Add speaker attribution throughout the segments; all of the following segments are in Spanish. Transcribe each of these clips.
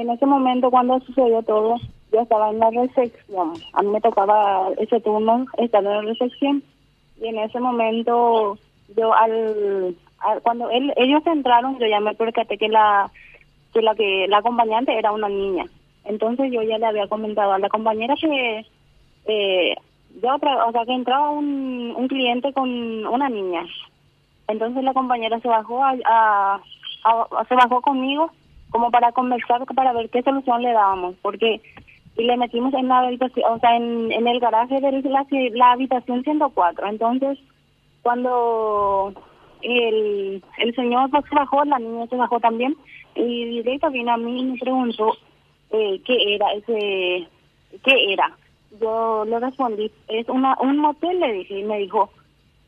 Speaker 1: en ese momento cuando sucedió todo, yo estaba en la recepción. A mí me tocaba ese turno estar en la recepción. Y en ese momento, yo al, cuando él, ellos entraron, yo ya me percaté que la que la que la acompañante era una niña. Entonces yo ya le había comentado a la compañera que eh, yo, o sea, que entraba un, un cliente con una niña. Entonces la compañera se bajó a, se bajó conmigo como para conversar para ver qué solución le dábamos, porque y le metimos en la habitación, o sea, en, el garaje de la, la habitación 104. Entonces, cuando el, el señor pues, bajó, la niña se bajó también, y directo vino a mí y me preguntó eh, qué era ese, qué era. Yo le respondí, es una un motel, le dije, y me dijo,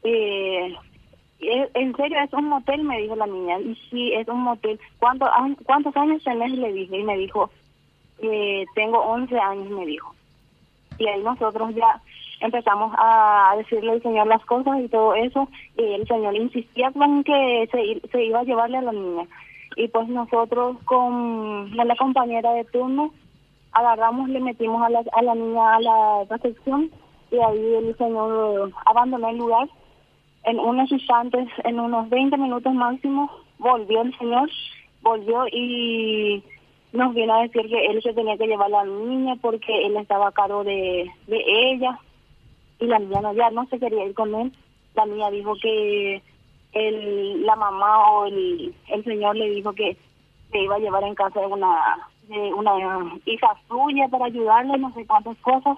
Speaker 1: eh, en serio es un motel, me dijo la niña, y sí, es un motel. ¿Cuánto, ¿Cuántos años tenés? Le dije, y me dijo, eh, tengo 11 años, me dijo. Y ahí nosotros ya empezamos a decirle al Señor las cosas y todo eso, y el Señor insistía con que se, se iba a llevarle a la niña. Y pues nosotros con la compañera de turno agarramos, le metimos a la, a la niña a la recepción y ahí el Señor abandonó el lugar. En unos instantes, en unos 20 minutos máximo, volvió el Señor, volvió y nos vino a decir que él se tenía que llevar a la niña porque él estaba a cargo de, de ella y la niña no, ya no se quería ir con él. La niña dijo que el, la mamá o el, el señor le dijo que se iba a llevar en casa de una, de una hija suya para ayudarle, no sé cuántas cosas,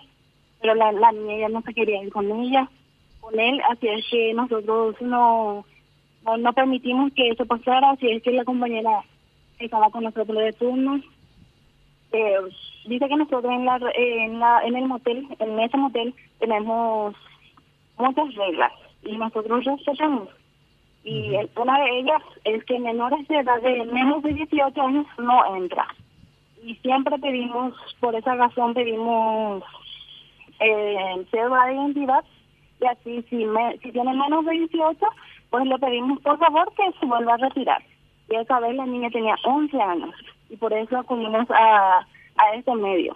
Speaker 1: pero la, la niña ya no se quería ir con ella, con él, así es que nosotros no, no, no permitimos que eso pasara, así es que la compañera estaba con nosotros de turno. Eh, dice que nosotros en la, en la en el motel, en ese motel, tenemos muchas reglas y nosotros respetamos. Y una de ellas es que menores de edad de menos de 18 años no entra. Y siempre pedimos, por esa razón pedimos eh, cédula de identidad y así si, me, si tiene menos de 18, pues le pedimos por favor que se vuelva a retirar y esa vez la niña tenía 11 años y por eso acudimos a, a este medio.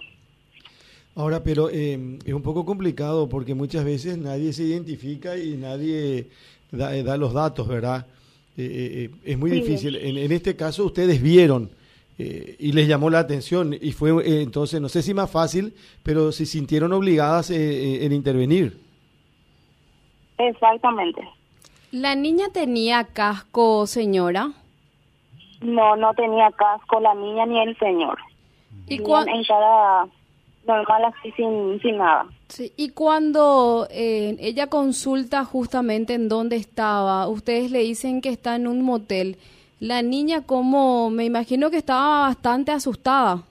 Speaker 2: Ahora, pero eh, es un poco complicado porque muchas veces nadie se identifica y nadie da, eh, los datos, ¿verdad? Eh, es muy difícil. En, en, este caso ustedes vieron y les llamó la atención y fue entonces, no sé si más fácil, pero se sintieron obligadas en intervenir.
Speaker 1: Exactamente.
Speaker 3: ¿La niña tenía casco, señora?
Speaker 1: No, no tenía casco la niña ni el señor. ¿Y en cada normal así sin, sin nada.
Speaker 3: Sí. Y cuando eh, ella consulta justamente en dónde estaba, ustedes le dicen que está en un motel. La niña, como me imagino que estaba bastante asustada.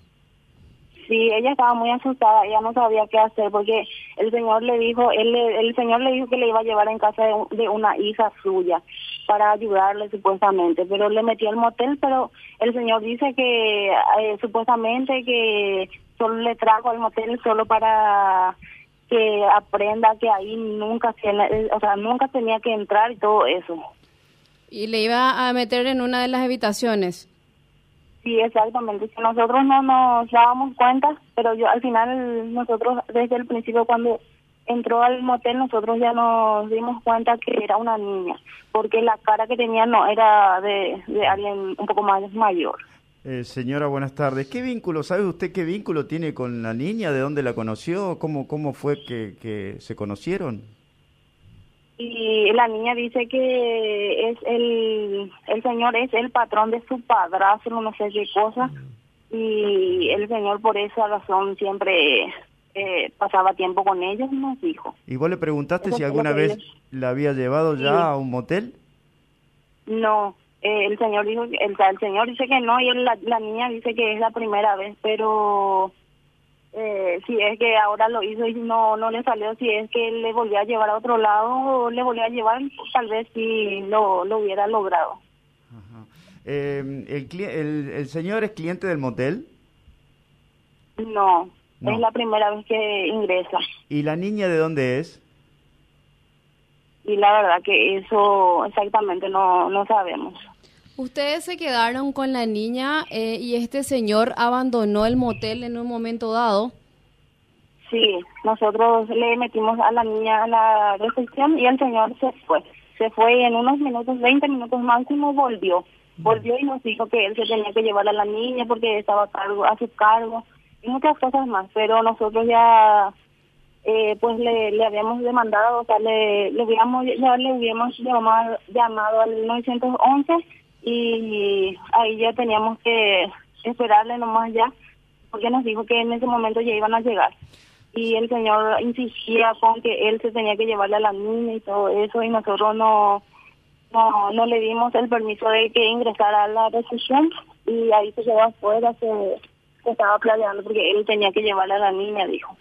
Speaker 1: Sí, ella estaba muy asustada, ella no sabía qué hacer porque el señor le dijo, él el señor le dijo que le iba a llevar en casa de, una hija suya para ayudarle supuestamente, pero le metió al motel, pero el señor dice que eh, supuestamente que solo le trajo al motel solo para que aprenda que ahí nunca, o sea, nunca tenía que entrar y todo eso.
Speaker 3: Y le iba a meter en una de las habitaciones.
Speaker 1: Sí, exactamente. Si nosotros no nos dábamos cuenta, pero yo al final, nosotros desde el principio cuando entró al motel, nosotros ya nos dimos cuenta que era una niña, porque la cara que tenía no era de, de alguien un poco más mayor.
Speaker 4: Eh, señora, buenas tardes. ¿Qué vínculo, sabe usted qué vínculo tiene con la niña? ¿De dónde la conoció? ¿Cómo, cómo fue que, que se conocieron?
Speaker 1: y la niña dice que es el el señor es el patrón de su padrastro no sé qué cosa y el señor por esa razón siempre eh, pasaba tiempo con ellos nos dijo.
Speaker 4: Y vos le preguntaste si alguna vez la había llevado ya a un motel
Speaker 1: no eh, el señor dijo el, el señor dice que no y la, la niña dice que es la primera vez pero eh, si es que ahora lo hizo y no no le salió, si es que le volvió a llevar a otro lado o le volvió a llevar, tal vez si lo, lo hubiera logrado.
Speaker 4: Eh, el, el, señor es cliente del motel?
Speaker 1: No, es la primera vez que ingresa.
Speaker 4: ¿Y la niña de dónde es?
Speaker 1: Y la verdad que eso exactamente no, no sabemos.
Speaker 3: Ustedes se quedaron con la niña eh, y este señor abandonó el motel en un momento dado.
Speaker 1: Sí, nosotros le metimos a la niña a la recepción y el señor se fue. Se fue y en unos minutos, 20 minutos máximo, volvió. Volvió y nos dijo que él se tenía que llevar a la niña porque estaba a, cargo, a su cargo y muchas cosas más. Pero nosotros ya eh, pues le, le habíamos demandado, o sea, le, le ya le hubiéramos llamado, llamado al 911 y ahí ya teníamos que esperarle nomás ya, porque nos dijo que en ese momento ya iban a llegar. Y el señor insistía con que él se tenía que llevarle a la niña y todo eso, y nosotros no, no, no le dimos el permiso de que ingresara a la recepción, y ahí se quedó afuera, se, estaba planeando porque él tenía que llevarle a la niña, dijo.